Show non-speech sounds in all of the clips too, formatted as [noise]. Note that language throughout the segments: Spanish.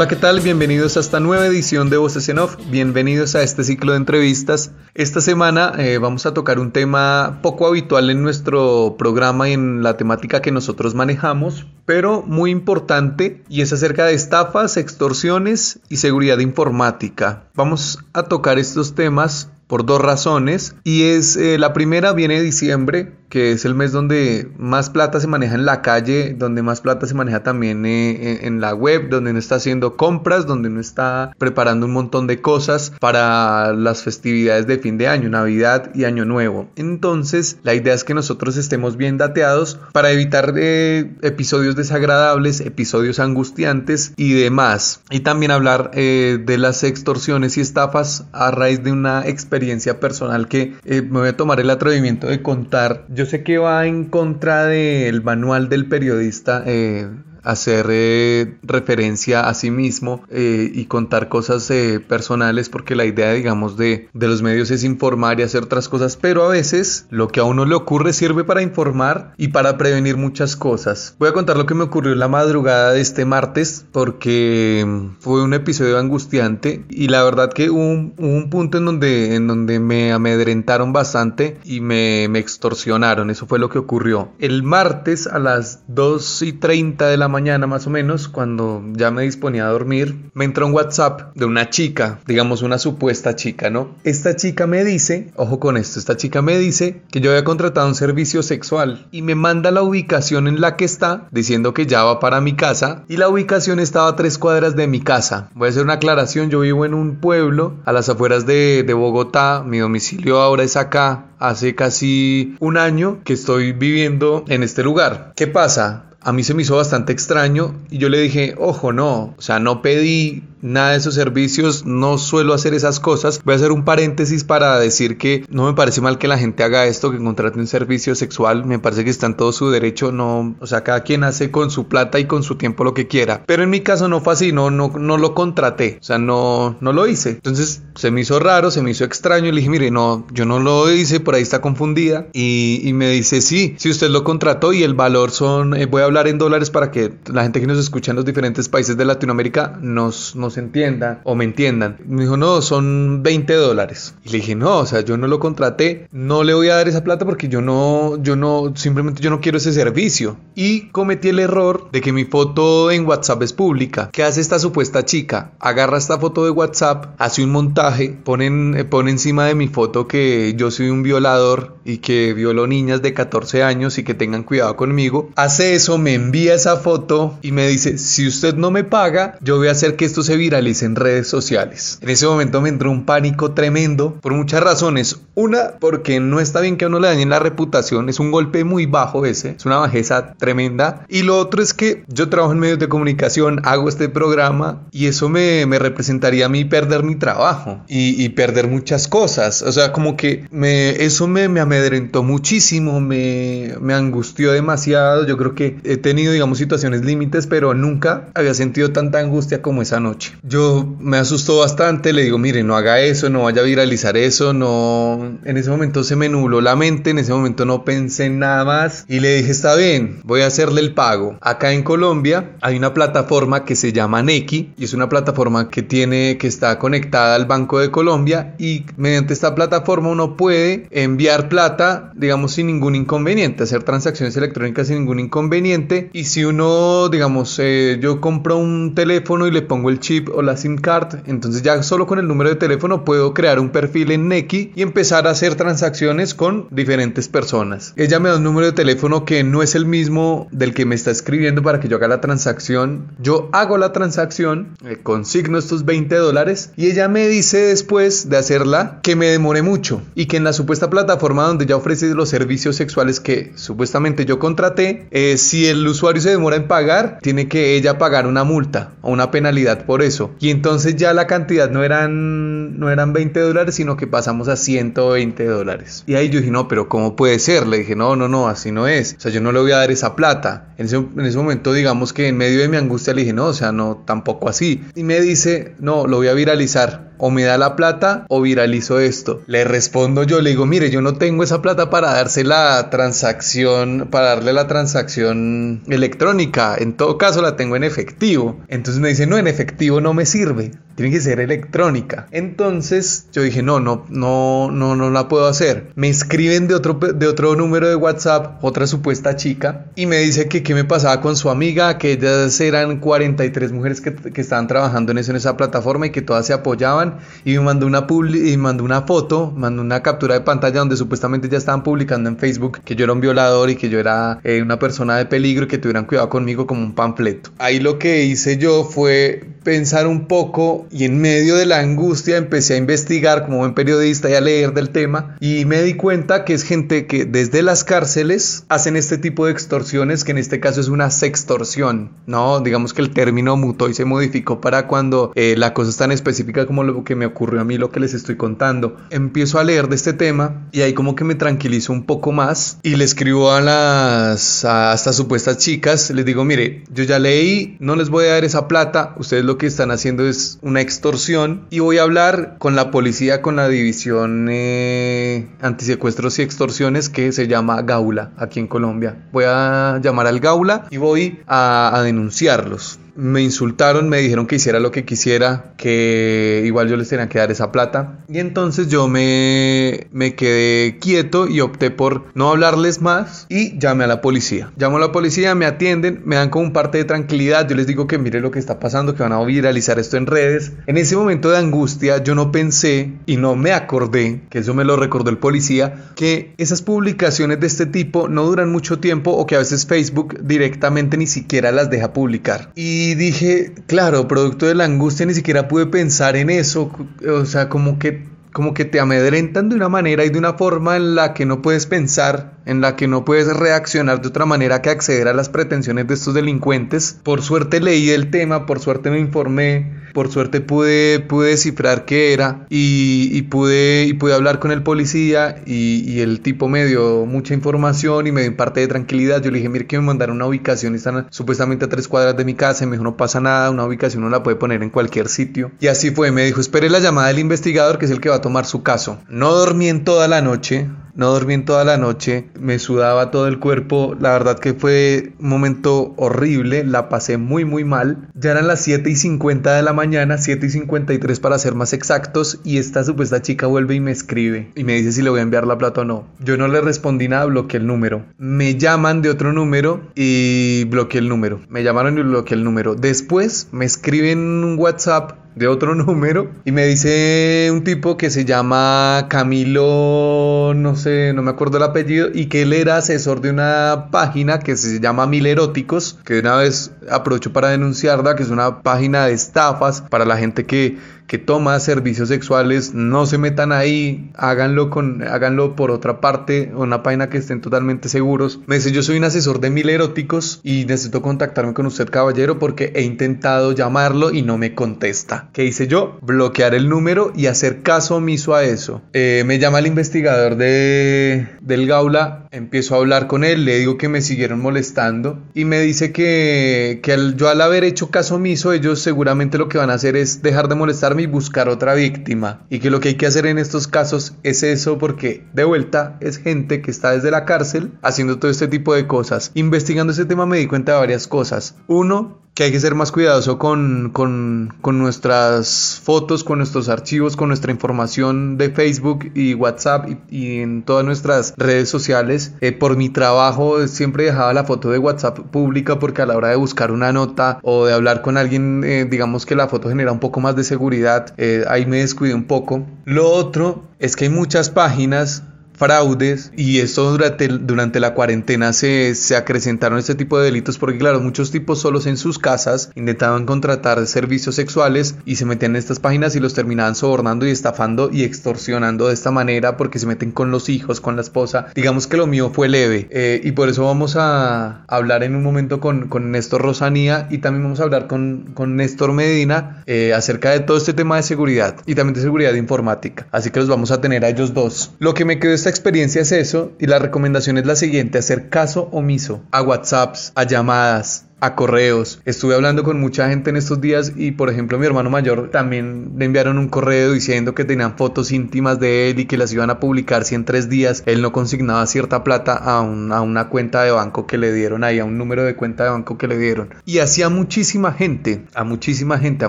Hola, ¿qué tal? Bienvenidos a esta nueva edición de Voces en Off. Bienvenidos a este ciclo de entrevistas. Esta semana eh, vamos a tocar un tema poco habitual en nuestro programa en la temática que nosotros manejamos, pero muy importante y es acerca de estafas, extorsiones y seguridad informática. Vamos a tocar estos temas por dos razones y es eh, la primera viene diciembre que es el mes donde más plata se maneja en la calle, donde más plata se maneja también eh, en la web, donde uno está haciendo compras, donde uno está preparando un montón de cosas para las festividades de fin de año, Navidad y Año Nuevo. Entonces, la idea es que nosotros estemos bien dateados para evitar eh, episodios desagradables, episodios angustiantes y demás. Y también hablar eh, de las extorsiones y estafas a raíz de una experiencia personal que me voy a tomar el atrevimiento de contar sé que va en contra del manual del periodista eh, hacer eh, referencia a sí mismo eh, y contar cosas eh, personales porque la idea digamos de, de, los medios es informar y hacer otras cosas pero a veces lo que a uno le ocurre sirve para informar y para prevenir muchas cosas. Voy a contar lo que me ocurrió la madrugada de este martes porque fue un episodio angustiante y la verdad que hubo un, un punto en donde, en donde me amedrentaron bastante y me, me extorsionaron. Eso fue lo que ocurrió. El martes a las 2 y 30 de la mañana más o menos, cuando ya me disponía a dormir, me entró un WhatsApp de una chica, digamos una supuesta chica, ¿no? Esta chica me dice, ojo con esto, esta chica me dice que yo había contratado un servicio sexual y me manda la ubicación en la que está, diciendo que ya va para mi casa y la ubicación estaba a tres cuadras de mi casa. Voy a hacer una aclaración, yo vivo en un pueblo a las afueras de, de Bogotá, mi domicilio ahora es acá, hace casi un año que estoy viviendo en este lugar. ¿Qué pasa? A mí se me hizo bastante extraño y yo le dije, ojo, no, o sea, no pedí nada de esos servicios, no suelo hacer esas cosas. Voy a hacer un paréntesis para decir que no me parece mal que la gente haga esto, que contrate un servicio sexual, me parece que está en todo su derecho, no, o sea, cada quien hace con su plata y con su tiempo lo que quiera. Pero en mi caso no fue así, no, no, no lo contraté, o sea, no, no lo hice. Entonces se me hizo raro, se me hizo extraño le dije, mire, no, yo no lo hice, por ahí está confundida. Y, y me dice, sí, si usted lo contrató y el valor son, eh, voy a hablar en dólares para que la gente que nos escucha en los diferentes países de Latinoamérica nos, nos entienda o me entiendan. Me dijo, no, son 20 dólares. Y le dije, no, o sea, yo no lo contraté, no le voy a dar esa plata porque yo no, yo no, simplemente yo no quiero ese servicio. Y cometí el error de que mi foto en WhatsApp es pública. ¿Qué hace esta supuesta chica? Agarra esta foto de WhatsApp, hace un montaje, pone, pone encima de mi foto que yo soy un violador y que violo niñas de 14 años y que tengan cuidado conmigo. Hace eso, me envía esa foto y me dice, si usted no me paga, yo voy a hacer que esto se viralice en redes sociales. En ese momento me entró un pánico tremendo por muchas razones. Una, porque no está bien que a uno le dañen la reputación, es un golpe muy bajo ese, es una bajeza tremenda. Y lo otro es que yo trabajo en medios de comunicación, hago este programa y eso me, me representaría a mí perder mi trabajo y, y, perder muchas cosas. O sea, como que me, eso me, me amedrentó muchísimo, me, me angustió demasiado. Yo creo que he tenido, digamos, situaciones límites, pero nunca había sentido tanta angustia como esa noche. Yo me asustó bastante, le digo, mire, no haga eso, no vaya a viralizar eso, no... En ese momento se me nubló la mente, en ese momento no pensé en nada más y le dije, está bien, voy a hacerle el pago. Acá en Colombia hay una plataforma que se llama Neki y es una plataforma que tiene, que está conectada al Banco de Colombia y mediante esta plataforma uno puede enviar plata, digamos, sin ningún inconveniente, hacer transacciones electrónicas sin ningún inconveniente y si uno, digamos, eh, yo compro un teléfono y le pongo el chip chip o la SIM card. Entonces ya solo con el número de teléfono puedo crear un perfil en Neki y empezar a hacer transacciones con diferentes personas. Ella me da un número de teléfono que no es el mismo del que me está escribiendo para que yo haga la transacción. Yo hago la transacción, eh, consigno estos 20 dólares y ella me dice después de hacerla que me demore mucho y que en la supuesta plataforma donde ya ofrece los servicios sexuales que supuestamente yo contraté, eh, si el usuario se demora en pagar, tiene que ella pagar una multa o una penalidad por eso. Y entonces ya la cantidad no eran, no eran 20 dólares, sino que pasamos a 120 dólares. Y ahí yo dije, no, pero ¿cómo puede ser? Le dije, no, no, no, así no es. O sea, yo no le voy a dar esa plata. En ese, en ese momento, digamos que en medio de mi angustia le dije, no, o sea, no, tampoco así. Y me dice, no, lo voy a viralizar o me da la plata o viralizo esto. Le respondo yo, le digo, mire, yo no tengo esa plata para darse la transacción, para darle la transacción electrónica. En todo caso la tengo en efectivo. Entonces me dice, no, en efectivo no me sirve tiene que ser electrónica. Entonces yo dije, no, no, no, no, no la puedo hacer. Me escriben de otro, de otro número de WhatsApp, otra supuesta chica, y me dice que qué me pasaba con su amiga, que ellas eran 43 mujeres que, que estaban trabajando en eso, en esa plataforma y que todas se apoyaban. Y me mandó una, y mandó una foto, mandó una captura de pantalla donde supuestamente ya estaban publicando en Facebook que yo era un violador y que yo era eh, una persona de peligro y que tuvieran cuidado conmigo como un panfleto. Ahí lo que hice yo fue pensar un poco y en medio de la angustia empecé a investigar como buen periodista y a leer del tema y me di cuenta que es gente que desde las cárceles hacen este tipo de extorsiones que en este caso es una sextorsión, ¿no? Digamos que el término mutó y se modificó para cuando eh, la cosa es tan específica como lo que me ocurrió a mí, lo que les estoy contando. Empiezo a leer de este tema y ahí como que me tranquilizo un poco más y le escribo a las a estas supuestas chicas, les digo, mire, yo ya leí, no les voy a dar esa plata, ustedes lo que están haciendo es una extorsión y voy a hablar con la policía, con la división eh, antisecuestros y extorsiones que se llama Gaula aquí en Colombia. Voy a llamar al Gaula y voy a denunciarlos me insultaron, me dijeron que hiciera lo que quisiera, que igual yo les tenía que dar esa plata. Y entonces yo me, me quedé quieto y opté por no hablarles más y llamé a la policía. Llamo a la policía, me atienden, me dan como un parte de tranquilidad. Yo les digo que mire lo que está pasando, que van a viralizar esto en redes. En ese momento de angustia yo no pensé y no me acordé, que eso me lo recordó el policía, que esas publicaciones de este tipo no duran mucho tiempo o que a veces Facebook directamente ni siquiera las deja publicar. Y y dije, claro, producto de la angustia ni siquiera pude pensar en eso, o sea, como que como que te amedrentan de una manera y de una forma en la que no puedes pensar, en la que no puedes reaccionar de otra manera que acceder a las pretensiones de estos delincuentes. Por suerte leí el tema, por suerte me informé, por suerte pude, pude descifrar qué era y, pude, y pude hablar con el policía y, el tipo me dio mucha información y me dio parte de tranquilidad. Yo le dije, mire que me mandaron una ubicación, están supuestamente a tres cuadras de mi casa y me dijo, no pasa nada, una ubicación uno la puede poner en cualquier sitio. Y así fue, me dijo, espere la llamada del investigador que es el que va a tomar su caso. No dormí en toda la noche, no dormí en toda la noche, me sudaba todo el cuerpo, la verdad que fue un momento horrible, la pasé muy muy mal. Ya eran las 7 y 50 de la mañana, 7 y 53 para ser más exactos, y esta supuesta chica vuelve y me escribe y me dice si le voy a enviar la plata o no. Yo no le respondí nada, bloqueé el número. Me llaman de otro número y bloqueé el número. Me llamaron y bloqueé el número. Después me escriben un WhatsApp de otro [laughs] número y me dice un tipo que se llama Camilo, no sé, no me acuerdo el apellido, y que él era asesor de una página que se llama Mil Eróticos, que una vez aprovecho para denunciarla, que es una página de estafas para la gente que que toma servicios sexuales, no se metan ahí, háganlo, con, háganlo por otra parte, una página que estén totalmente seguros. Me dice, yo soy un asesor de mil eróticos y necesito contactarme con usted, caballero, porque he intentado llamarlo y no me contesta. ¿Qué hice yo? Bloquear el número y hacer caso omiso a eso. Eh, me llama el investigador de, del Gaula, empiezo a hablar con él, le digo que me siguieron molestando y me dice que, que yo al haber hecho caso omiso, ellos seguramente lo que van a hacer es dejar de molestarme y buscar otra víctima. Y que lo que hay que hacer en estos casos es eso porque de vuelta es gente que está desde la cárcel haciendo todo este tipo de cosas. Investigando este tema me di cuenta de varias cosas. Uno, que hay que ser más cuidadoso con, con, con, nuestras fotos, con nuestros archivos, con nuestra información de Facebook y WhatsApp y, en todas nuestras redes sociales. Eh, por mi trabajo siempre dejaba la foto de WhatsApp pública porque a la hora de buscar una nota o de hablar con alguien, eh, digamos que la foto genera un poco más de seguridad. Eh, ahí me descuidé un poco. Lo otro es que hay muchas páginas fraudes y eso durante, durante la cuarentena se, se acrecentaron este tipo de delitos porque claro, muchos tipos solos en sus casas intentaban contratar servicios sexuales y se metían en estas páginas y los terminaban sobornando y estafando y extorsionando de esta manera porque se meten con los hijos, con la esposa. Digamos que lo mío fue leve eh, y por eso vamos a hablar en un momento con, con Néstor Rosanía y también vamos a hablar con, con Néstor Medina eh, acerca de todo este tema de seguridad y también de seguridad informática. Así que los vamos a tener a ellos dos. Lo que me quedó esta experiencia es eso y la recomendación es la siguiente, hacer caso omiso a WhatsApps, a llamadas, a correos. Estuve hablando con mucha gente en estos días y por ejemplo mi hermano mayor también le enviaron un correo diciendo que tenían fotos íntimas de él y que las iban a publicar si en tres días él no consignaba cierta plata a, una cuenta de banco que le dieron ahí, a un número de cuenta de banco que le dieron. Y hacía muchísima gente, a muchísima gente, a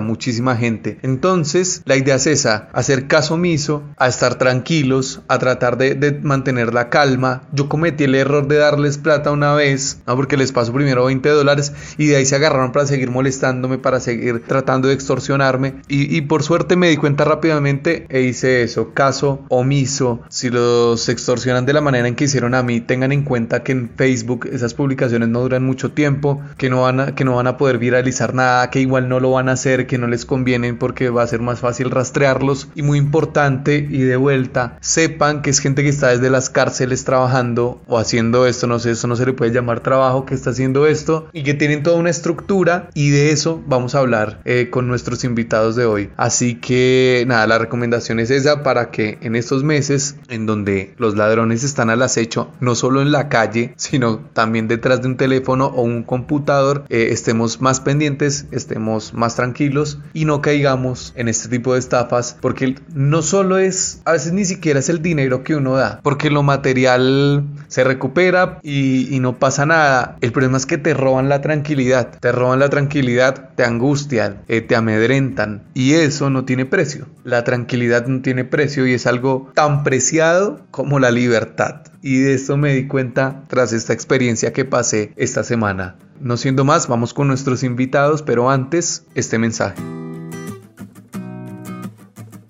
muchísima gente. Entonces la idea es esa, hacer caso omiso, a estar tranquilos, a tratar de, de mantener la calma. Yo cometí el error de darles plata una vez, ¿no? porque les paso primero 20 dólares y de ahí se agarraron para seguir molestándome, para seguir tratando de extorsionarme. Y, por suerte me di cuenta rápidamente e hice eso, caso omiso, si los extorsionan de la manera en que hicieron a mí, tengan en cuenta que en Facebook esas publicaciones no duran mucho tiempo, que no van a, que no van a poder viralizar nada, que igual no lo van a hacer, que no les convienen porque va a ser más fácil rastrearlos. Y muy importante y de vuelta, sepan que es gente que está desde las cárceles trabajando o haciendo esto, no sé, eso no se le puede llamar trabajo, que está haciendo esto y que tienen toda una estructura y de eso vamos a hablar eh, con nuestros invitados de hoy. Así que nada, la recomendación es esa para que en estos meses en donde los ladrones están al acecho, no solo en la calle, sino también detrás de un teléfono o un computador, eh, estemos más pendientes, estemos más tranquilos y no caigamos en este tipo de estafas porque no solo es, a veces ni siquiera es el dinero que uno da, porque lo material se recupera y, y no pasa nada. El problema es que te roban la tranquilidad tranquilidad, te roban la tranquilidad, te angustian, eh, te amedrentan y eso no tiene precio. La tranquilidad no tiene precio y es algo tan preciado como la libertad. Y de esto me di cuenta tras esta experiencia que pasé esta semana. No siendo más, vamos con nuestros invitados, pero antes, este mensaje.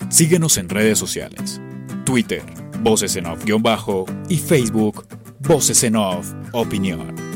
Síguenos en redes sociales. Twitter, Voces en Off-Bajo y Facebook, Voces en Off Opinión.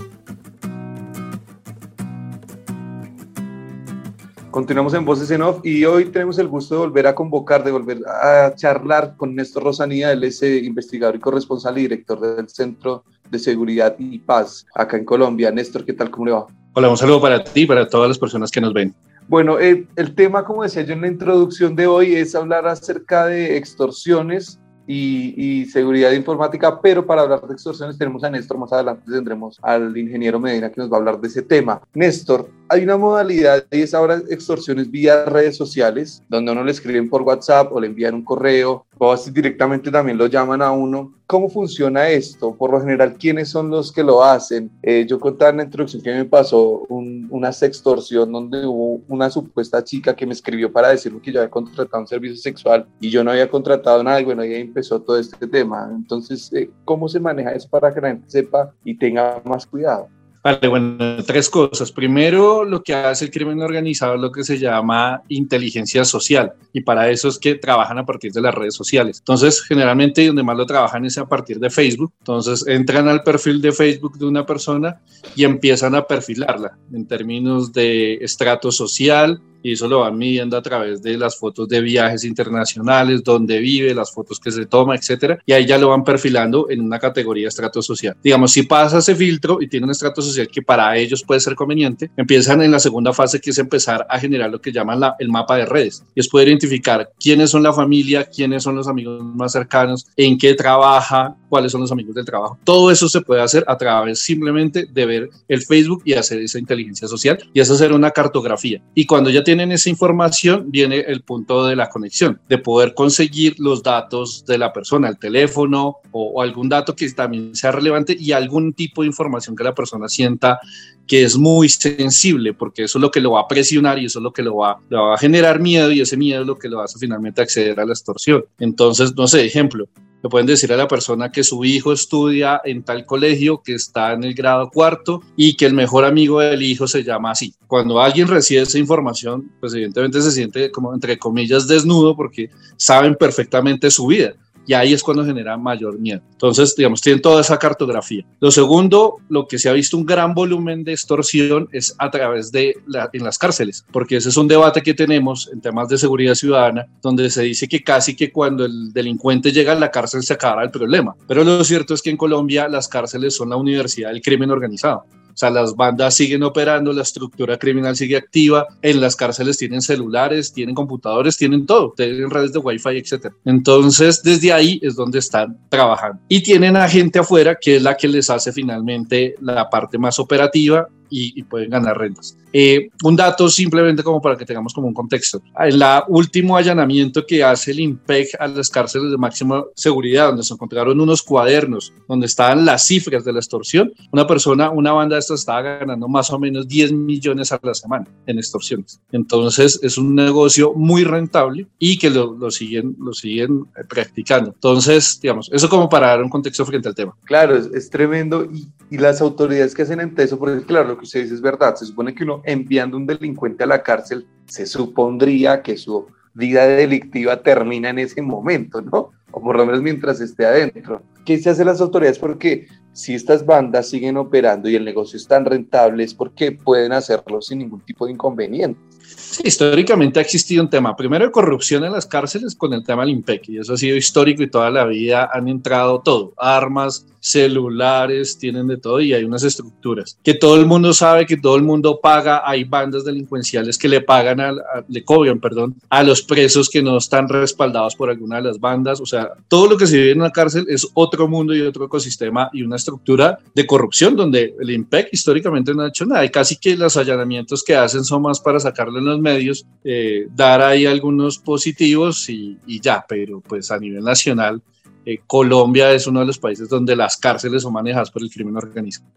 Continuamos en Voces en Off y hoy tenemos el gusto de volver a convocar, de volver a charlar con Néstor Rosanía, él es eh, investigador y corresponsal y director del Centro de Seguridad y Paz acá en Colombia. Néstor, ¿qué tal? ¿Cómo le va? Hola, un saludo para ti y para todas las personas que nos ven. Bueno, eh, el tema, como decía yo en la introducción de hoy, es hablar acerca de extorsiones y, seguridad informática, pero para hablar de extorsiones tenemos a Néstor, más adelante tendremos al ingeniero Medina que nos va a hablar de ese tema. Néstor, hay una modalidad y es ahora extorsiones vía redes sociales, donde uno le escriben por WhatsApp o le envían un correo o directamente también lo llaman a uno. ¿Cómo funciona esto? Por lo general, ¿quiénes son los que lo hacen? Eh, yo contaba en la introducción que me pasó una sextorsión donde hubo una supuesta chica que me escribió para decirme que yo había contratado un servicio sexual y yo no había contratado nada y bueno, ahí empezó todo este tema. Entonces, eh, ¿cómo se maneja eso para que la gente sepa y tenga más cuidado? Vale, bueno, tres cosas. Primero, lo que hace el crimen organizado es lo que se llama inteligencia social y para eso es que trabajan a partir de las redes sociales. Entonces, generalmente donde más lo trabajan es a partir de Facebook. Entonces, entran al perfil de Facebook de una persona y empiezan a perfilarla en términos de estrato social, y eso lo van midiendo a través de las fotos de viajes internacionales, donde vive, las fotos que se toma, etcétera, y ahí ya lo van perfilando en una categoría estrato social. Digamos, si pasa ese filtro y tiene un estrato social que para ellos puede ser conveniente, empiezan en la segunda fase que es empezar a generar lo que llaman la, el mapa de redes y es poder identificar quiénes son la familia, quiénes son los amigos más cercanos, en qué trabaja, cuáles son los amigos del trabajo. Todo eso se puede hacer a través simplemente de ver el Facebook y hacer esa inteligencia social y es hacer una cartografía. Y cuando ya tienen esa información, viene el punto de la conexión, de poder conseguir los datos de la persona, el teléfono o, algún dato que también sea relevante y algún tipo de información que la persona sienta que es muy sensible, porque eso es lo que lo va a presionar y eso es lo que lo va, a generar miedo y ese miedo es lo que lo hace finalmente acceder a la extorsión. Entonces, no sé, ejemplo, le pueden decir a la persona que su hijo estudia en tal colegio, que está en el grado cuarto y que el mejor amigo del hijo se llama así. Cuando alguien recibe esa información, pues evidentemente se siente como entre comillas desnudo porque saben perfectamente su vida y ahí es cuando genera mayor miedo. Entonces, digamos, tienen toda esa cartografía. Lo segundo, lo que se ha visto un gran volumen de extorsión es a través de en las cárceles, porque ese es un debate que tenemos en temas de seguridad ciudadana, donde se dice que casi que cuando el delincuente llega a la cárcel se acaba el problema. Pero lo cierto es que en Colombia las cárceles son la universidad del crimen organizado. O sea, las bandas siguen operando, la estructura criminal sigue activa, en las cárceles tienen celulares, tienen computadores, tienen todo, tienen redes de Wi-Fi, etc. Entonces, desde ahí es donde están trabajando. Y tienen a gente afuera que es la que les hace finalmente la parte más operativa y, pueden ganar rentas. Eh, un dato simplemente como para que tengamos como un contexto. En la último allanamiento que hace el IMPEC a las cárceles de máxima seguridad, donde se encontraron unos cuadernos donde estaban las cifras de la extorsión, una persona, una banda de estas estaba ganando más o menos 10 millones a la semana en extorsiones. Entonces es un negocio muy rentable y que lo, lo siguen, lo siguen practicando. Entonces, digamos, eso como para dar un contexto frente al tema. Claro, es, es tremendo y, y, las autoridades que hacen ante eso, porque claro, que usted dice es verdad. Se supone que uno enviando un delincuente a la cárcel, se supondría que su vida delictiva termina en ese momento, ¿no? O por lo menos mientras esté adentro. ¿Qué se hace las autoridades? Porque si estas bandas siguen operando y el negocio es tan rentable, es porque pueden hacerlo sin ningún tipo de inconveniente. Sí, históricamente ha existido un tema, primero de corrupción en las cárceles con el tema del IMPEC, y eso ha sido histórico y toda la vida han entrado todo, armas, celulares, tienen de todo y hay unas estructuras que todo el mundo sabe, que todo el mundo paga, hay bandas delincuenciales que le pagan, a, le cobran, perdón, a los presos que no están respaldados por alguna de las bandas, o sea, todo lo que se vive en una cárcel es otro mundo y otro ecosistema y una estructura de corrupción donde el IMPEC históricamente no ha hecho nada y casi que los allanamientos que hacen son más para sacarle en los medios, eh, dar ahí algunos positivos y, y ya, pero pues a nivel nacional eh, Colombia es uno de los países donde las cárceles son manejadas por el crimen organizado.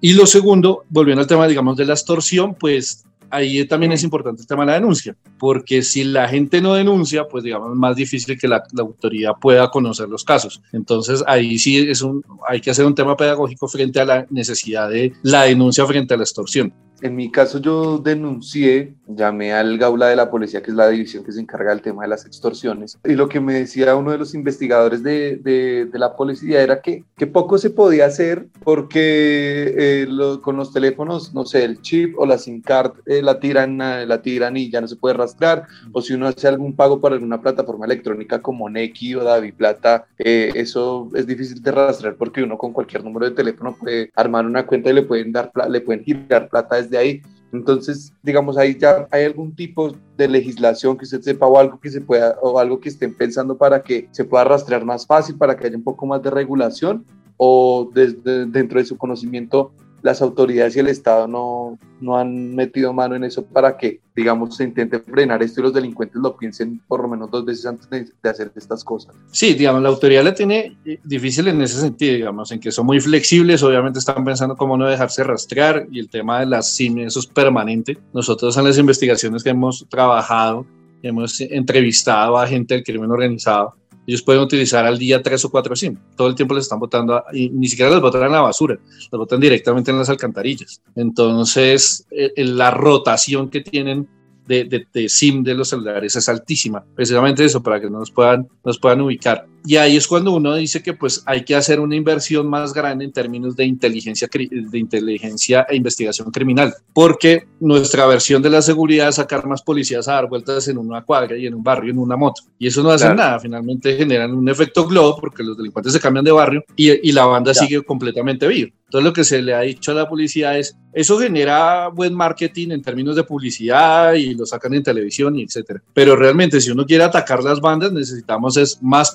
Y lo segundo, volviendo al tema, digamos, de la extorsión, pues ahí también es importante el tema de la denuncia, porque si la gente no denuncia, pues digamos, es más difícil que la, la, autoridad pueda conocer los casos. Entonces ahí sí es un, hay que hacer un tema pedagógico frente a la necesidad de la denuncia frente a la extorsión. En mi caso yo denuncié, llamé al Gaula de la policía, que es la división que se encarga del tema de las extorsiones, y lo que me decía uno de los investigadores de, de, de la policía era que, que, poco se podía hacer porque eh, lo, con los teléfonos, no sé, el chip o la SIM card eh, la, tiran, la tiran y ya no se puede rastrear, o si uno hace algún pago para alguna plataforma electrónica como Neki o Davi Plata, eh, eso es difícil de rastrear porque uno con cualquier número de teléfono puede armar una cuenta y le pueden, dar, le pueden girar plata desde de ahí. Entonces, digamos, ahí ya hay algún tipo de legislación que usted sepa o algo que se pueda o algo que estén pensando para que se pueda rastrear más fácil, para que haya un poco más de regulación o desde dentro de su conocimiento las autoridades y el Estado no, no han metido mano en eso para que, digamos, se intente frenar esto y los delincuentes lo piensen por lo menos dos veces antes de, hacer estas cosas. Sí, digamos, la autoridad la tiene eh, difícil en ese sentido, digamos, en que son muy flexibles, obviamente están pensando cómo no dejarse rastrear y el tema de las SIM, eso es permanente. Nosotros en las investigaciones que hemos trabajado, hemos entrevistado a gente del crimen organizado ellos pueden utilizar al día tres o cuatro SIM. Todo el tiempo les están botando, y ni siquiera les botan en la basura, les botan directamente en las alcantarillas. Entonces, eh, la rotación que tienen de, de, SIM de los celulares es altísima, precisamente eso, para que nos puedan, nos puedan ubicar. Y ahí es cuando uno dice que pues hay que hacer una inversión más grande en términos de inteligencia, de inteligencia e investigación criminal, porque nuestra versión de la seguridad es sacar más policías a dar vueltas en una cuadra y en un barrio en una moto. Y eso no hace nada, finalmente generan un efecto globo porque los delincuentes se cambian de barrio y, y la banda sigue completamente viva. Todo lo que se le ha dicho a la policía es, eso genera buen marketing en términos de publicidad y lo sacan en televisión y etcétera. Pero realmente si uno quiere atacar las bandas, necesitamos es más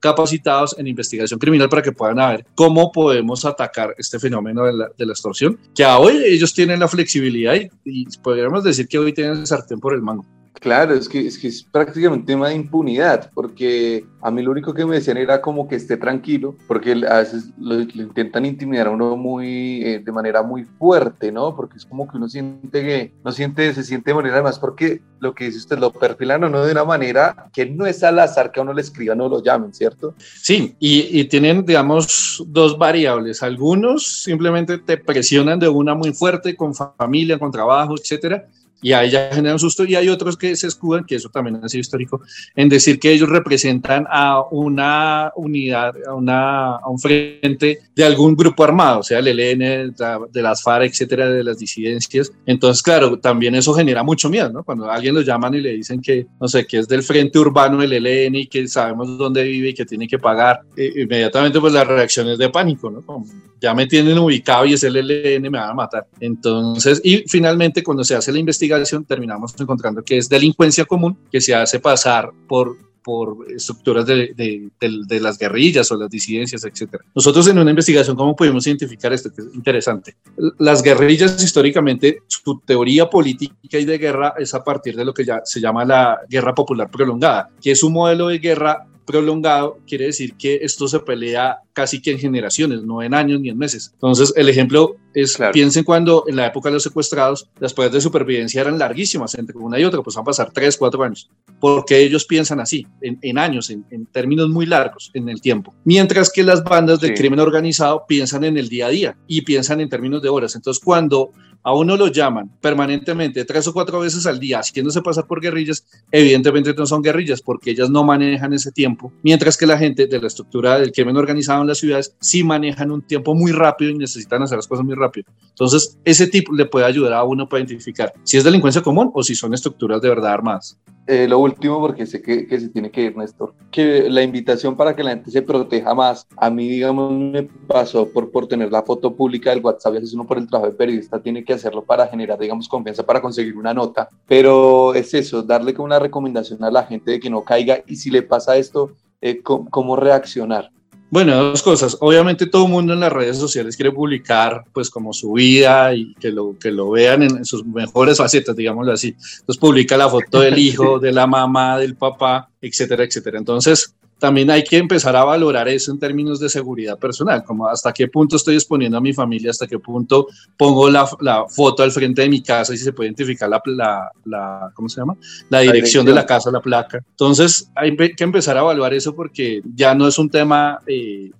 capacitados en investigación criminal para que puedan ver cómo podemos atacar este fenómeno de la, extorsión, que hoy ellos tienen la flexibilidad y, y podríamos decir que hoy tienen sartén por el mango. Claro, es que, es que es prácticamente un tema de impunidad, porque a mí lo único que me decían era como que esté tranquilo, porque a veces lo, intentan intimidar a uno muy, eh, de manera muy fuerte, ¿no? Porque es como que uno siente que, no siente, se siente de manera más, porque lo que dice usted, lo perfilan o no de una manera que no es al azar que a uno le escriban o lo llamen, ¿cierto? Sí, y, y tienen, digamos, dos variables. Algunos simplemente te presionan de una muy fuerte, con familia, con trabajo, etcétera y ahí ya genera un susto y hay otros que se escudan, que eso también ha sido histórico, en decir que ellos representan a una unidad, a, una, a un frente de algún grupo armado, o sea, el ELN, de las FARC, etcétera, de las disidencias. Entonces, claro, también eso genera mucho miedo, ¿no? Cuando a alguien lo llaman y le dicen que, no sé, que es del frente urbano del ELN y que sabemos dónde vive y que tiene que pagar, eh, inmediatamente pues la reacción es de pánico, ¿no? Como, ya me tienen ubicado y es el ELN, me van a matar. Entonces, y finalmente cuando se hace la investigación, terminamos encontrando que es delincuencia común que se hace pasar por por estructuras de, de, de, las guerrillas o las disidencias, etc. Nosotros en una investigación, ¿cómo pudimos identificar esto? Que es interesante. Las guerrillas históricamente, su teoría política y de guerra es a partir de lo que ya se llama la guerra popular prolongada, que es un modelo de guerra prolongado quiere decir que esto se pelea casi que en generaciones, no en años ni en meses. Entonces, el ejemplo es, piensen cuando en la época de los secuestrados, las pruebas de supervivencia eran larguísimas entre una y otra, pues van a pasar tres, cuatro años, porque ellos piensan así, en, años, en, términos muy largos en el tiempo. Mientras que las bandas del crimen organizado piensan en el día a día y piensan en términos de horas. Entonces, cuando a uno lo llaman permanentemente tres o cuatro veces al día haciéndose pasar por guerrillas, evidentemente no son guerrillas porque ellas no manejan ese tiempo, mientras que la gente de la estructura del crimen organizado en las ciudades sí manejan un tiempo muy rápido y necesitan hacer las cosas muy rápido. Entonces, ese tipo le puede ayudar a uno para identificar si es delincuencia común o si son estructuras de verdad armadas. Eh, lo último, porque sé que, que, se tiene que ir, Néstor, que la invitación para que la gente se proteja más, a mí, digamos, me pasó por, por tener la foto pública del WhatsApp, y uno por el trabajo de periodista tiene que hacerlo para generar, digamos, confianza para conseguir una nota, pero es eso, darle como una recomendación a la gente de que no caiga y si le pasa esto, eh, cómo reaccionar. Bueno, dos cosas. Obviamente todo el mundo en las redes sociales quiere publicar pues como su vida y que lo, que lo vean en, sus mejores facetas, digámoslo así. Entonces publica la foto del [laughs] hijo, de la mamá, del papá, etcétera, etcétera. Entonces también hay que empezar a valorar eso en términos de seguridad personal, como hasta qué punto estoy exponiendo a mi familia, hasta qué punto pongo la, la foto al frente de mi casa y se puede identificar la, la, la ¿cómo se llama? La dirección, de la casa, la placa. Entonces hay que empezar a evaluar eso porque ya no es un tema eh,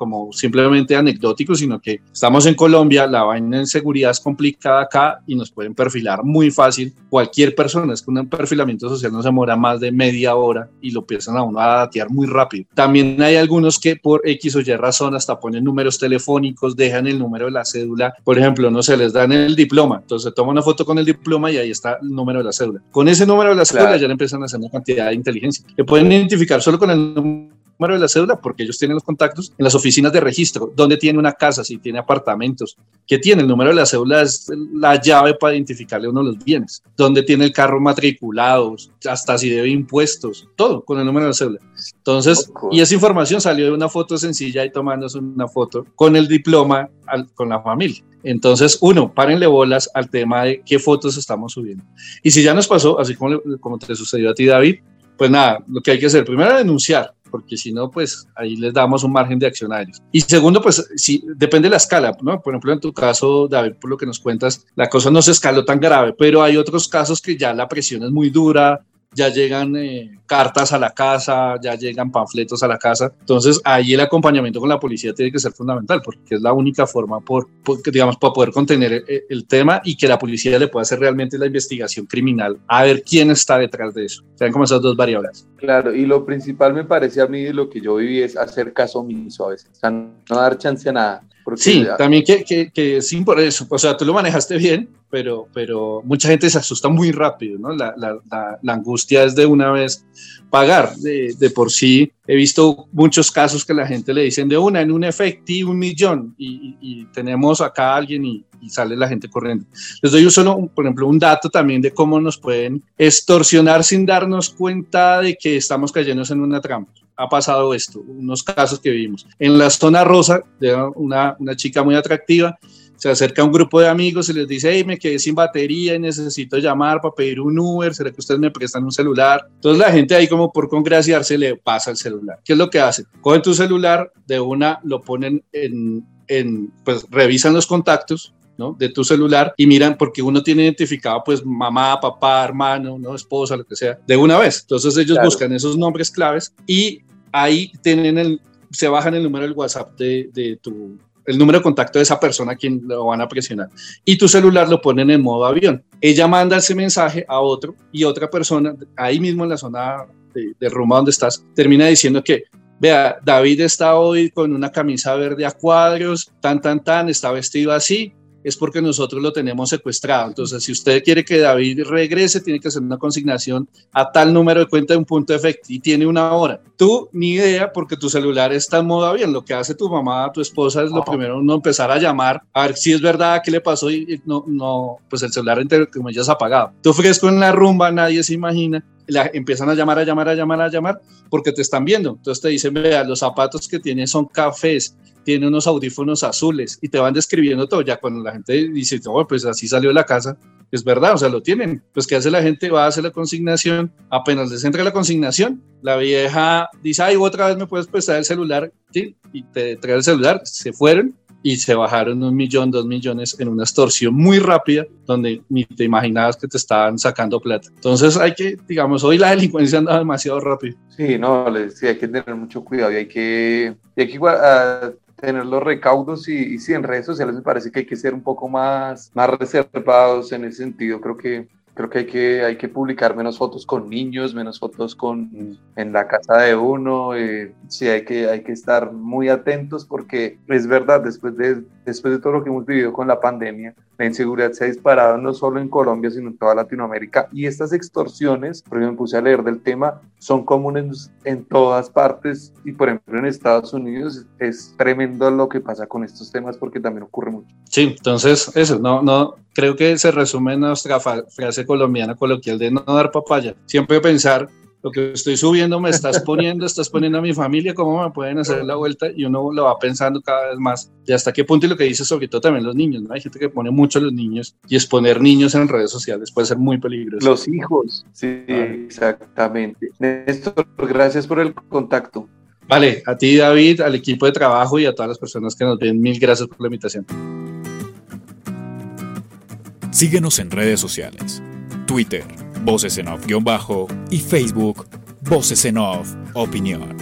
como simplemente anecdótico, sino que estamos en Colombia, la vaina en seguridad es complicada acá y nos pueden perfilar muy fácil cualquier persona. Es que un perfilamiento social no se demora más de media hora y lo empiezan a uno a datear muy rápido. También hay algunos que por X o Y razón hasta ponen números telefónicos, dejan el número de la cédula. Por ejemplo, no se les dan el diploma. Entonces toma una foto con el diploma y ahí está el número de la cédula. Con ese número de la cédula ya le empiezan a hacer una cantidad de inteligencia. Que pueden identificar solo con el número número de la cédula porque ellos tienen los contactos en las oficinas de registro, dónde tiene una casa, si tiene apartamentos, qué tiene. El número de la cédula es la llave para identificarle uno de los bienes, dónde tiene el carro matriculado, hasta si debe impuestos, todo con el número de la cédula. Entonces, y esa información salió de una foto sencilla y tomándose una foto con el diploma con la familia. Entonces, uno, párenle bolas al tema de qué fotos estamos subiendo. Y si ya nos pasó, así como, como te sucedió a ti, David, pues nada, lo que hay que hacer, primero denunciar, porque si no, pues ahí les damos un margen de acción a ellos. Y segundo, pues sí, depende de la escala, ¿no? Por ejemplo, en tu caso, David, por lo que nos cuentas, la cosa no se escaló tan grave, pero hay otros casos que ya la presión es muy dura, ya llegan eh, cartas a la casa, ya llegan panfletos a la casa. Entonces ahí el acompañamiento con la policía tiene que ser fundamental porque es la única forma por, digamos, para poder contener el, eh, el, tema y que la policía le pueda hacer realmente la investigación criminal a ver quién está detrás de eso. Sean como esas dos variables. Claro, y lo principal me parece a mí de lo que yo viví es hacer caso omiso a veces, o sea, no dar chance a nada. Sí, también que, que, que es importante eso. O sea, tú lo manejaste bien, pero, pero mucha gente se asusta muy rápido, ¿no? La, la, la, angustia es de una vez pagar. De, de, por sí, he visto muchos casos que la gente le dicen de una, en un efectivo, un millón, y, y, tenemos acá a alguien y, y, sale la gente corriendo. Les doy solo, por ejemplo, un dato también de cómo nos pueden extorsionar sin darnos cuenta de que estamos cayendo en una trampa ha pasado esto, unos casos que vimos. En la zona rosa, de una, una chica muy atractiva, se acerca a un grupo de amigos y les dice, hey, me quedé sin batería y necesito llamar para pedir un Uber, ¿será que ustedes me prestan un celular? Entonces la gente ahí como por congraciarse le pasa el celular. ¿Qué es lo que hace? Cogen tu celular, de una lo ponen en, en pues revisan los contactos, ¿no? de tu celular y miran porque uno tiene identificado pues mamá, papá, hermano, ¿no? esposa, lo que sea, de una vez. Entonces ellos buscan esos nombres claves y ahí tienen el, se bajan el número del WhatsApp de, de tu, el número de contacto de esa persona a quien lo van a presionar. Y tu celular lo ponen en modo avión. Ella manda ese mensaje a otro y otra persona, ahí mismo en la zona de, de Roma donde estás, termina diciendo que, vea, David está hoy con una camisa verde a cuadros, tan, tan, tan, está vestido así, es porque nosotros lo tenemos secuestrado. Entonces, si usted quiere que David regrese, tiene que hacer una consignación a tal número de cuenta de un punto de efecto y tiene una hora. Tú, ni idea, porque tu celular está en modo avión. Lo que hace tu mamá, tu esposa, es lo primero, no empezar a llamar, a ver si es verdad, qué le pasó y no, no, pues el celular, entre comillas, apagado. Tú fresco en la rumba, nadie se imagina la, empiezan a llamar, a llamar, a llamar, a llamar, porque te están viendo. Entonces te dicen, vea, los zapatos que tiene son cafés, tiene unos audífonos azules y te van describiendo todo. Ya cuando la gente dice, oh, pues así salió de la casa, es verdad, o sea, lo tienen. Pues ¿qué hace la gente? Va a hacer la consignación, apenas les entra la consignación, la vieja dice, ay, otra vez me puedes prestar el celular, ¿sí? y te trae el celular, se fueron y se bajaron un millón, dos millones en una extorsión muy rápida donde ni te imaginabas que te estaban sacando plata. Entonces hay que, digamos, hoy la delincuencia anda demasiado rápido. Sí, no, sí, hay que tener mucho cuidado y hay que, hay que uh, tener los recaudos y, y en redes sociales me parece que hay que ser un poco más, más reservados en ese sentido. Creo que creo que hay que, hay que publicar menos fotos con niños, menos fotos con, en la casa de uno. Eh, sí, hay que, hay que estar muy atentos porque es verdad, después de, después de todo lo que hemos vivido con la pandemia, la inseguridad se ha disparado no solo en Colombia, sino en toda Latinoamérica. Y estas extorsiones, por ejemplo, me puse a leer del tema, son comunes en todas partes y, por ejemplo, en Estados Unidos es tremendo lo que pasa con estos temas porque también ocurre mucho. Sí, entonces eso, no, no, creo que se resume nuestra frase colombiana coloquial de no dar papaya. Siempre pensar lo que estoy subiendo me estás [laughs] poniendo, estás poniendo a mi familia, cómo me pueden hacer la vuelta y uno lo va pensando cada vez más. Y hasta qué punto y lo que dice sobre todo también los niños, ¿no? Hay gente que pone mucho a los niños y exponer niños en redes sociales puede ser muy peligroso. Los hijos, sí, exactamente. Néstor, gracias por el contacto. Vale, a ti David, al equipo de trabajo y a todas las personas que nos ven, mil gracias por la invitación. Síguenos en redes sociales. Twitter, Voces en Off-Bajo y Facebook, Voces en Off Opinión.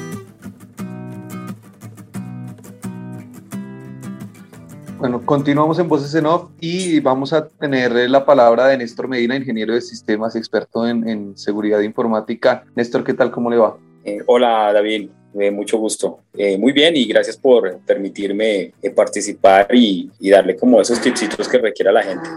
Bueno, continuamos en Voces en Off y vamos a tener la palabra de Néstor Medina, ingeniero de sistemas, experto en, seguridad informática. Néstor, ¿qué tal? ¿Cómo le va? Eh, hola, David. Eh, mucho gusto. Eh, muy bien y gracias por permitirme participar y, y, darle como esos tipsitos que requiera la gente.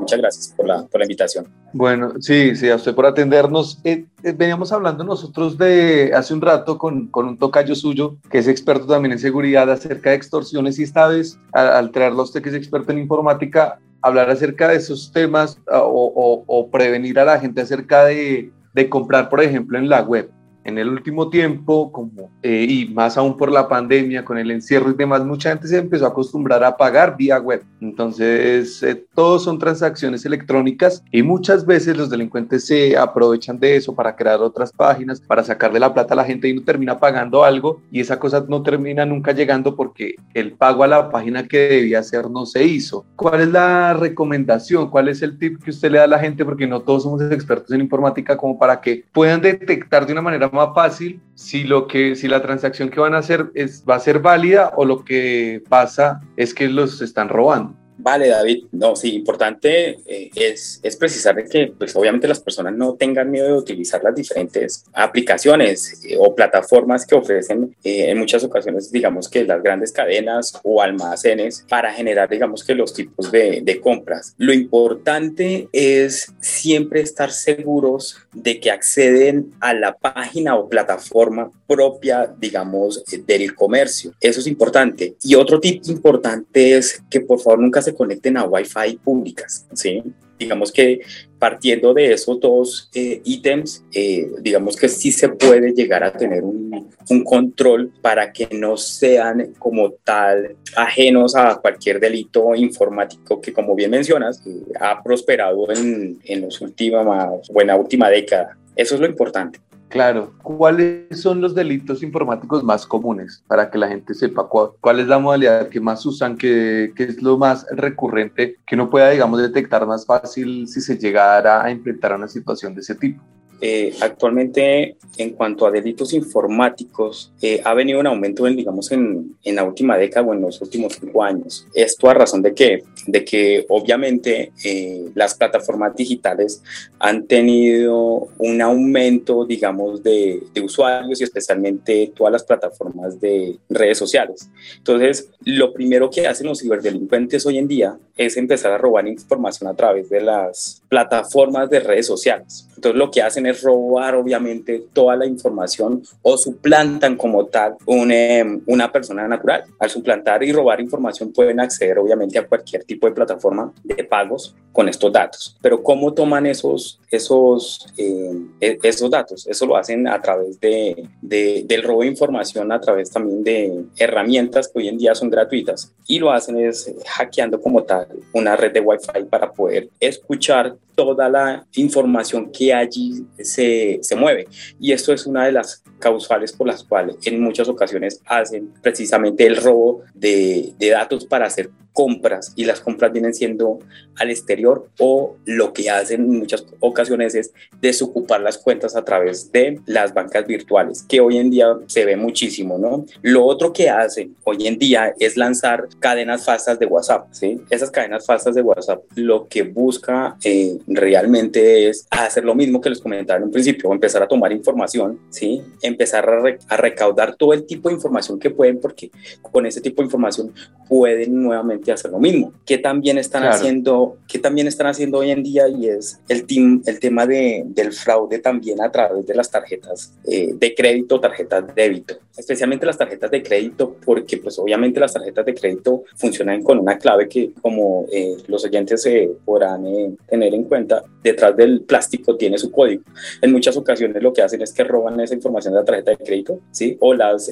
Muchas gracias por la, por la invitación. Bueno, sí, sí, a usted por atendernos. Eh, eh, veníamos hablando nosotros de hace un rato con, con, un tocayo suyo, que es experto también en seguridad, acerca de extorsiones y esta vez, al, traerlo a usted que es experto en informática, hablar acerca de esos temas o, o, prevenir a la gente acerca de, de comprar, por ejemplo, en la web en el último tiempo, como, eh, y más aún por la pandemia, con el encierro y demás, mucha gente se empezó a acostumbrar a pagar vía web. Entonces, eh, todos son transacciones electrónicas y muchas veces los delincuentes se aprovechan de eso para crear otras páginas, para sacarle la plata a la gente y no termina pagando algo y esa cosa no termina nunca llegando porque el pago a la página que debía hacer no se hizo. ¿Cuál es la recomendación? ¿Cuál es el tip que usted le da a la gente? Porque no todos somos expertos en informática como para que puedan detectar de una manera más fácil si lo que si la transacción que van a hacer es va a ser válida o lo que pasa es que los están robando. Vale, David. No, sí, importante eh, es, es precisar que, pues, obviamente las personas no tengan miedo de utilizar las diferentes aplicaciones eh, o plataformas que ofrecen eh, en muchas ocasiones, digamos que las grandes cadenas o almacenes para generar, digamos que los tipos de, de compras. Lo importante es siempre estar seguros de que acceden a la página o plataforma propia, digamos, del comercio. Eso es importante. Y otro tip importante es que por favor nunca se conecten a Wi-Fi públicas, ¿sí? Digamos que partiendo de esos dos eh, ítems, eh, digamos que sí se puede llegar a tener un, un, control para que no sean como tal ajenos a cualquier delito informático que, como bien mencionas, eh, ha prosperado en, en los últimos, buena última década. Eso es lo importante. Claro. ¿Cuáles son los delitos informáticos más comunes para que la gente sepa cuál, es la modalidad que más usan, qué, es lo más recurrente que uno pueda, digamos, detectar más fácil si se llegara a enfrentar a una situación de ese tipo? Eh, actualmente, en cuanto a delitos informáticos, eh, ha venido un aumento, en, digamos, en, en, la última década o en los últimos cinco años. Esto a razón de que, de que obviamente eh, las plataformas digitales han tenido un aumento, digamos, de, de, usuarios y especialmente todas las plataformas de redes sociales. Entonces, lo primero que hacen los ciberdelincuentes hoy en día es empezar a robar información a través de las plataformas de redes sociales. Entonces, lo que hacen es robar obviamente toda la información o suplantan como tal em, una persona natural. Al suplantar y robar información pueden acceder obviamente a cualquier tipo de plataforma de pagos con estos datos. Pero ¿cómo toman esos, esos, em, e, esos datos? Eso lo hacen a través de, de, del robo de información, a través también de herramientas que hoy en día son gratuitas. Y lo hacen es hackeando como tal una red de Wi-Fi para poder escuchar toda la información que allí se, se mueve. Y esto es una de las causales por las cuales en muchas ocasiones hacen precisamente el robo de, de datos para hacer compras y las compras vienen siendo al exterior o lo que hacen en muchas ocasiones es desocupar las cuentas a través de las bancas virtuales, que hoy en día se ve muchísimo, ¿no? Lo otro que hacen hoy en día es lanzar cadenas falsas de WhatsApp, ¿sí? Esas cadenas falsas de WhatsApp lo que busca eh, realmente es hacer lo mismo que les comentaba en un principio, empezar a tomar información, ¿sí? Empezar a, a recaudar todo el tipo de información que pueden porque con ese tipo de información pueden nuevamente hacer lo mismo. ¿Qué también están haciendo, qué también están haciendo hoy en día? Y es el, team, el tema de, del fraude también a través de las tarjetas eh, de crédito, tarjetas de débito, especialmente las tarjetas de crédito, porque pues obviamente las tarjetas de crédito funcionan con una clave que como eh, los oyentes se podrán eh, tener en cuenta, detrás del plástico tiene su código. En muchas ocasiones lo que hacen es que roban esa información de la tarjeta de crédito, ¿sí? O las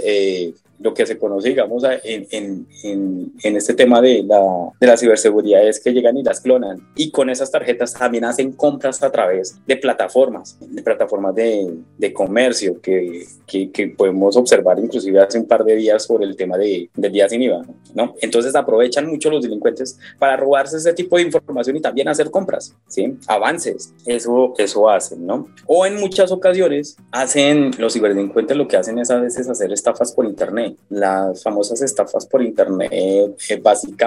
lo que se conoce, digamos, en, en, en, en, este tema de la, de la ciberseguridad es que llegan y las clonan. Y con esas tarjetas también hacen compras a través de plataformas, de plataformas de, de comercio que, que, que, podemos observar inclusive hace un par de días sobre el tema de, del día sin IVA, ¿no? Entonces aprovechan mucho los delincuentes para robarse ese tipo de información y también hacer compras, ¿sí? Avances, eso, eso hacen, ¿no? O en muchas ocasiones hacen, los ciberdelincuentes lo que hacen es a veces hacer estafas por internet las famosas estafas por Internet eh,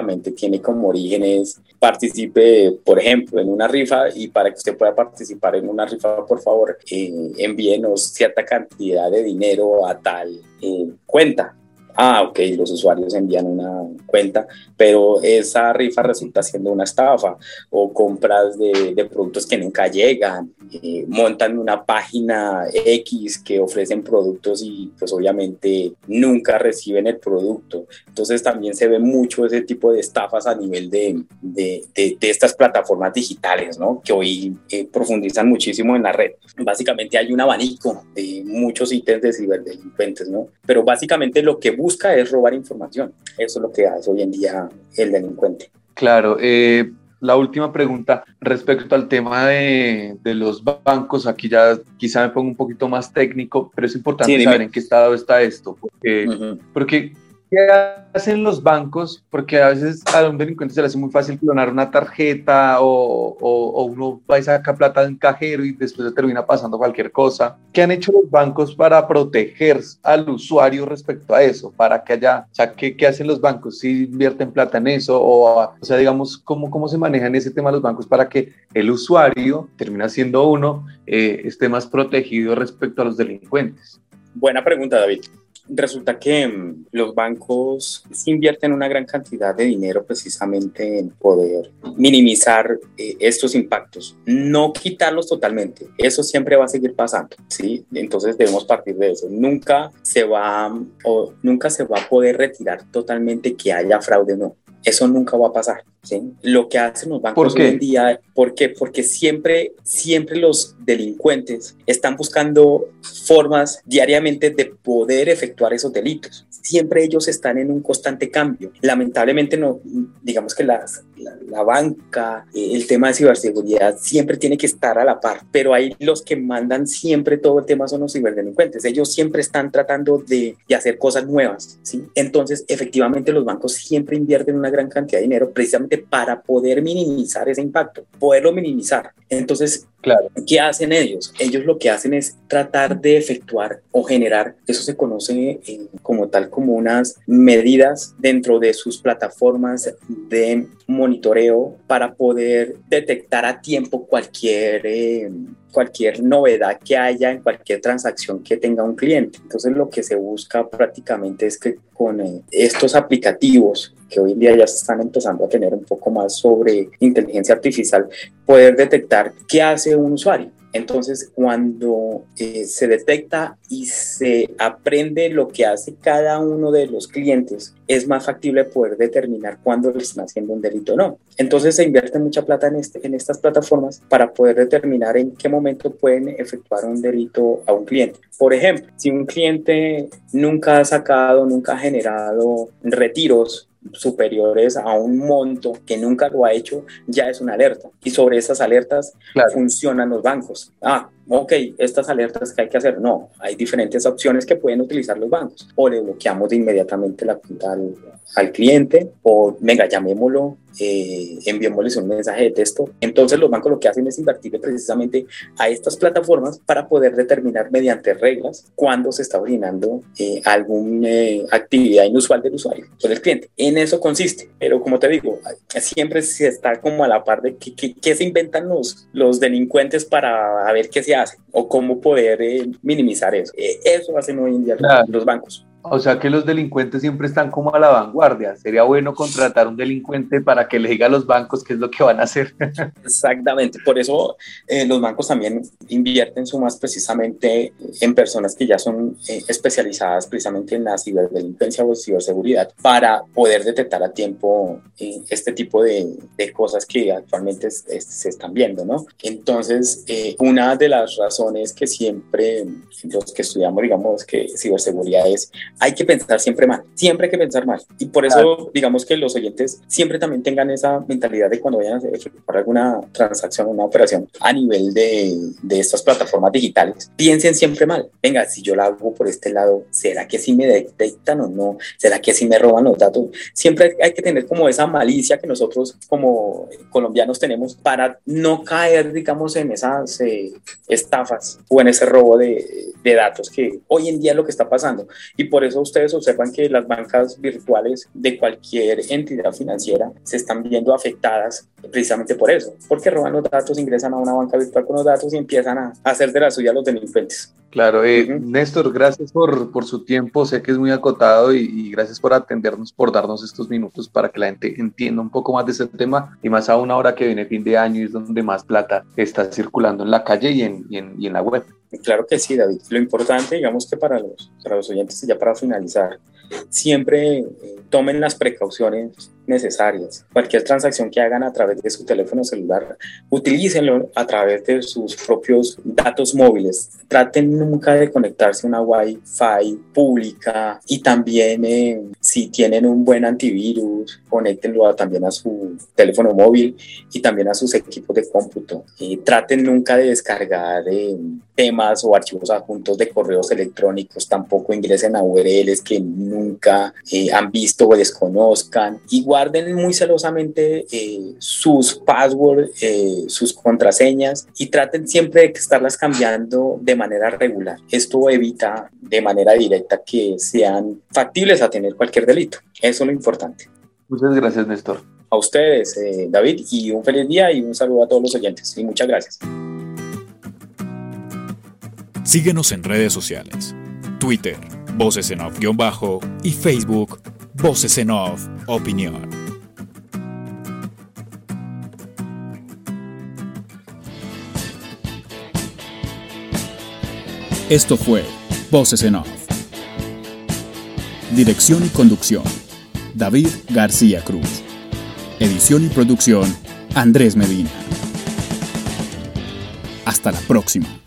básicamente tiene como orígenes participe, por ejemplo, en una rifa y para que usted pueda participar en una rifa, por favor, eh, envíenos cierta cantidad de dinero a tal eh, cuenta. Ah, ok, los usuarios envían una cuenta, pero esa rifa resulta siendo una estafa o compras de, de productos que nunca llegan, eh, montan una página X que ofrecen productos y pues obviamente nunca reciben el producto. Entonces también se ve mucho ese tipo de estafas a nivel de, de, de, estas plataformas digitales, ¿no? Que hoy eh, profundizan muchísimo en la red. Básicamente hay un abanico de muchos ítems de ciberdelincuentes, ¿no? Pero básicamente lo que busca es robar información. Eso es lo que hace hoy en día el delincuente. Claro. Eh, la última pregunta respecto al tema de, de, los bancos, aquí ya quizá me pongo un poquito más técnico, pero es importante saber en qué estado está esto, porque, porque ¿Qué hacen los bancos? Porque a veces a un delincuente se le hace muy fácil clonar una tarjeta o, o, uno va y saca plata de un cajero y después le termina pasando cualquier cosa. ¿Qué han hecho los bancos para proteger al usuario respecto a eso? Para que haya, o sea, ¿qué, qué hacen los bancos? ¿Si invierten plata en eso? O, o sea, digamos, ¿cómo, ¿cómo se manejan ese tema los bancos para que el usuario, termina siendo uno, eh, esté más protegido respecto a los delincuentes? Buena pregunta, David resulta que mm, los bancos invierten una gran cantidad de dinero precisamente en poder minimizar eh, estos impactos, no quitarlos totalmente. Eso siempre va a seguir pasando, ¿sí? Entonces debemos partir de eso. Nunca se va o nunca se va a poder retirar totalmente que haya fraude, no. Eso nunca va a pasar. ¿Sí? Lo que hacen los bancos hoy en día, ¿por qué? Porque siempre, siempre los delincuentes están buscando formas diariamente de poder efectuar esos delitos. Siempre ellos están en un constante cambio. Lamentablemente, no, digamos que las, la, banca, eh, el tema de ciberseguridad siempre tiene que estar a la par, pero ahí los que mandan siempre todo el tema son los ciberdelincuentes. Ellos siempre están tratando de, de hacer cosas nuevas. ¿sí? Entonces, efectivamente, los bancos siempre invierten una gran cantidad de dinero precisamente para poder minimizar ese impacto, poderlo minimizar. Entonces, claro. ¿qué hacen ellos? Ellos lo que hacen es tratar de efectuar o generar, eso se conoce como tal como unas medidas dentro de sus plataformas de monitoreo para poder detectar a tiempo cualquier... Eh, cualquier novedad que haya en cualquier transacción que tenga un cliente. Entonces lo que se busca prácticamente es que con eh, estos aplicativos que hoy en día ya se están empezando a tener un poco más sobre inteligencia artificial, poder detectar qué hace un usuario. Entonces, cuando eh, se detecta y se aprende lo que hace cada uno de los clientes, es más factible poder determinar cuándo le están haciendo un delito o no. Entonces, se invierte mucha plata en, este, en estas plataformas para poder determinar en qué momento pueden efectuar un delito a un cliente. Por ejemplo, si un cliente nunca ha sacado, nunca ha generado retiros superiores a un monto que nunca lo ha hecho, ya es una alerta. Y sobre esas alertas funcionan los bancos. Ah, ok, estas alertas que hay que hacer. No, hay diferentes opciones que pueden utilizar los bancos. O le bloqueamos de inmediatamente la cuenta al, al cliente, o venga, llamémoslo, eh, enviémosles un mensaje de texto. Entonces los bancos lo que hacen es invertir precisamente a estas plataformas para poder determinar mediante reglas cuándo se está originando eh, alguna eh, actividad inusual del usuario o del cliente. En eso consiste. Pero como te digo, siempre se está como a la par de qué, se inventan los, los delincuentes para ver qué se hace o cómo poder eh, minimizar eso. eso hacen hoy en día los bancos. O sea que los delincuentes siempre están como a la vanguardia. Sería bueno contratar un delincuente para que le diga a los bancos qué es lo que van a hacer. [laughs] Exactamente. Por eso eh, los bancos también invierten sumas precisamente en personas que ya son eh, especializadas precisamente en la ciberdelincuencia o ciberseguridad para poder detectar a tiempo eh, este tipo de, cosas que actualmente se están viendo, ¿no? Entonces, una de las razones que siempre los que estudiamos, digamos, que ciberseguridad es hay que pensar siempre mal, siempre hay que pensar mal. Y por eso, digamos que los oyentes siempre también tengan esa mentalidad de cuando vayan a efectuar alguna transacción, una operación a nivel de, de estas plataformas digitales, piensen siempre mal. Venga, si yo la hago por este lado, ¿será que sí me detectan o no? ¿Será que sí me roban los datos? Siempre hay que tener como esa malicia que nosotros como colombianos tenemos para no caer, digamos, en esas eh, estafas o en ese robo de, de datos que hoy en día es lo que está pasando. Y por eso ustedes observan que las bancas virtuales de cualquier entidad financiera se están viendo afectadas precisamente por eso, porque roban los datos, ingresan a una banca virtual con los datos y empiezan a hacer de la suya los delincuentes. Claro, eh, Néstor, gracias por, por, su tiempo, sé que es muy acotado y, gracias por atendernos, por darnos estos minutos para que la gente entienda un poco más de ese tema y más a una hora que viene fin de año y es donde más plata está circulando en la calle y en, y en, y en la web. Claro que sí, David. Lo importante, digamos que para los, para los oyentes, ya para finalizar, siempre eh, tomen las precauciones necesarias. Cualquier transacción que hagan a través de su teléfono celular, utilícenlo a través de sus propios datos móviles. Traten nunca de conectarse a una Wi-Fi pública y también eh, si tienen un buen antivirus, conéctenlo también a su teléfono móvil y también a sus equipos de cómputo. y traten nunca de descargar eh, temas o archivos adjuntos de correos electrónicos, tampoco ingresen a URLs que nunca eh, han visto o desconozcan y guarden muy celosamente eh, sus passwords, sus contraseñas y traten siempre de estarlas cambiando de manera regular. Esto evita de manera directa que sean factibles a tener cualquier delito. Eso es lo importante. Muchas gracias, Néstor. A ustedes, eh, David, y un feliz día y un saludo a todos los oyentes. Y muchas gracias. Síguenos en redes sociales. Twitter, Voces en Off-Bajo y Facebook, Voces en Off Opinión. Esto fue Voces en Off. Dirección y conducción. David García Cruz. Edición y producción, Andrés Medina. Hasta la próxima.